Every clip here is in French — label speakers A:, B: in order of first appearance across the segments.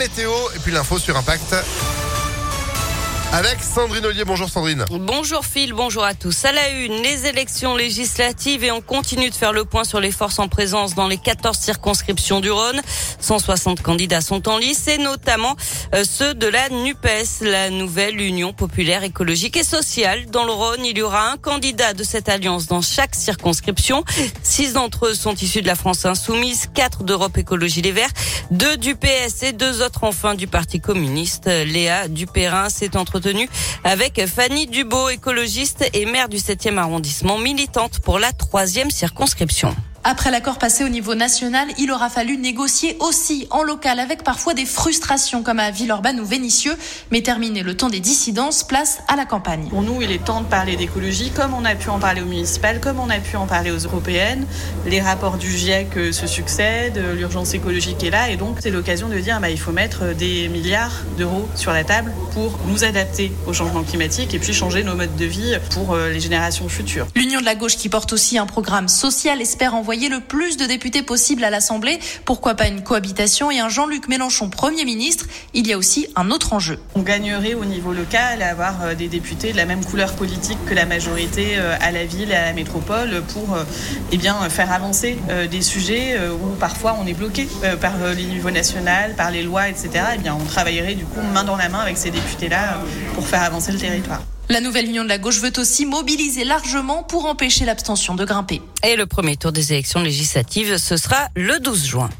A: météo et puis l'info sur Impact. Avec Sandrine Ollier. Bonjour Sandrine.
B: Bonjour Phil, bonjour à tous. À la une, les élections législatives et on continue de faire le point sur les forces en présence dans les 14 circonscriptions du Rhône. 160 candidats sont en lice et notamment euh, ceux de la NUPES, la nouvelle Union populaire écologique et sociale. Dans le Rhône, il y aura un candidat de cette alliance dans chaque circonscription. Six d'entre eux sont issus de la France insoumise, quatre d'Europe Écologie Les Verts, deux du PS et deux autres enfin du Parti communiste. Léa Dupérin s'est entre avec Fanny Dubo, écologiste et maire du 7e arrondissement, militante pour la troisième circonscription.
C: Après l'accord passé au niveau national, il aura fallu négocier aussi en local avec parfois des frustrations comme à Villeurbanne ou Vénissieux. Mais terminer le temps des dissidences, place à la campagne.
D: Pour nous, il est temps de parler d'écologie comme on a pu en parler aux municipales, comme on a pu en parler aux européennes. Les rapports du GIEC euh, se succèdent, euh, l'urgence écologique est là et donc c'est l'occasion de dire bah, il faut mettre des milliards d'euros sur la table pour nous adapter au changement climatique et puis changer nos modes de vie pour euh, les générations futures.
C: L'Union de la gauche qui porte aussi un programme social espère envoyer envoyer le plus de députés possible à l'Assemblée. Pourquoi pas une cohabitation et un Jean-Luc Mélenchon Premier ministre Il y a aussi un autre enjeu.
D: On gagnerait au niveau local à avoir euh, des députés de la même couleur politique que la majorité euh, à la ville et à la métropole pour euh, eh bien, faire avancer des sujets où parfois on est bloqué par le niveau national, par les lois, etc. Eh bien, on travaillerait du coup main dans la main avec ces députés-là pour faire avancer le territoire.
C: La nouvelle union de la gauche veut aussi mobiliser largement pour empêcher l'abstention de grimper.
B: Et le premier tour des élections législatives, ce sera le 12 juin.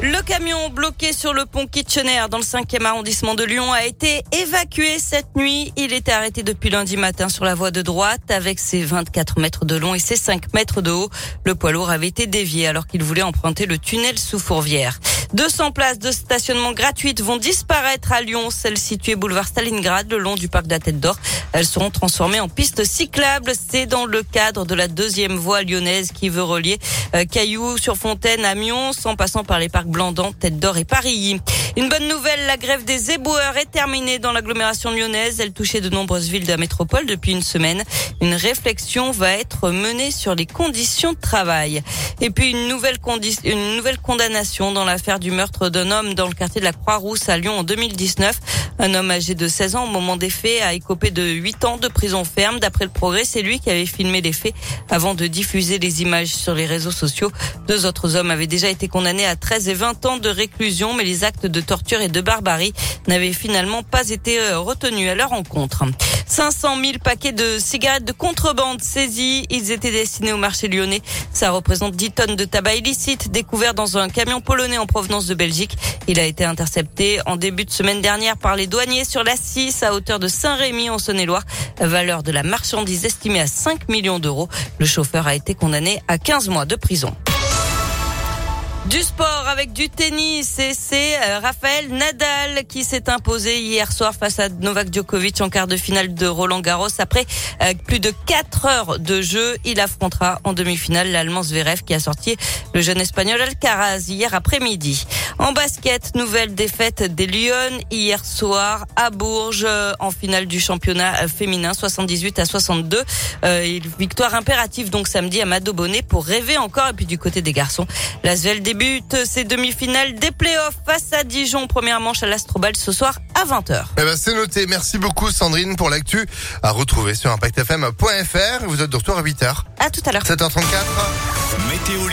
B: Le camion bloqué sur le pont Kitchener dans le 5e arrondissement de Lyon a été évacué cette nuit. Il était arrêté depuis lundi matin sur la voie de droite avec ses 24 mètres de long et ses 5 mètres de haut. Le poids lourd avait été dévié alors qu'il voulait emprunter le tunnel sous Fourvière. 200 places de stationnement gratuites vont disparaître à Lyon, celles situées boulevard Stalingrad le long du parc de la Tête d'Or. Elles seront transformées en pistes cyclables. C'est dans le cadre de la deuxième voie lyonnaise qui veut relier euh, Cailloux sur Fontaine à Mions en passant par les parcs Blandan, Tête d'Or et Paris. Une bonne nouvelle, la grève des éboueurs est terminée dans l'agglomération lyonnaise. Elle touchait de nombreuses villes de la métropole depuis une semaine. Une réflexion va être menée sur les conditions de travail. Et puis une nouvelle, une nouvelle condamnation dans l'affaire du meurtre d'un homme dans le quartier de la Croix-Rousse à Lyon en 2019. Un homme âgé de 16 ans au moment des faits a écopé de 8 ans de prison ferme. D'après le progrès, c'est lui qui avait filmé les faits avant de diffuser les images sur les réseaux sociaux. Deux autres hommes avaient déjà été condamnés à 13 et 20 ans de réclusion, mais les actes de torture et de barbarie n'avaient finalement pas été euh, retenus à leur encontre. 500 000 paquets de cigarettes de contrebande saisis. Ils étaient destinés au marché lyonnais. Ça représente 10 tonnes de tabac illicite découvert dans un camion polonais en provenance de Belgique. Il a été intercepté en début de semaine dernière par les douaniers sur la 6 à hauteur de Saint-Rémy en Saône-et-Loire. Valeur de la marchandise estimée à 5 millions d'euros. Le chauffeur a été condamné à 15 mois de prison. Du sport avec du tennis et c'est euh, Raphaël Nadal qui s'est imposé hier soir face à Novak Djokovic en quart de finale de Roland Garros. Après euh, plus de 4 heures de jeu, il affrontera en demi-finale l'Allemand Zverev qui a sorti le jeune Espagnol Alcaraz hier après-midi. En basket, nouvelle défaite des Lyon hier soir à Bourges en finale du championnat féminin 78 à 62. Euh, victoire impérative donc samedi à Mado Bonnet pour rêver encore et puis du côté des garçons, débute ses demi-finales des playoffs face à Dijon. Première manche à l'Astrobal ce soir à 20h.
A: Eh ben, c'est noté. Merci beaucoup Sandrine pour l'actu à retrouver sur impactfm.fr. Vous êtes de retour à 8h.
B: À tout à l'heure.
A: 7h34.
E: Météo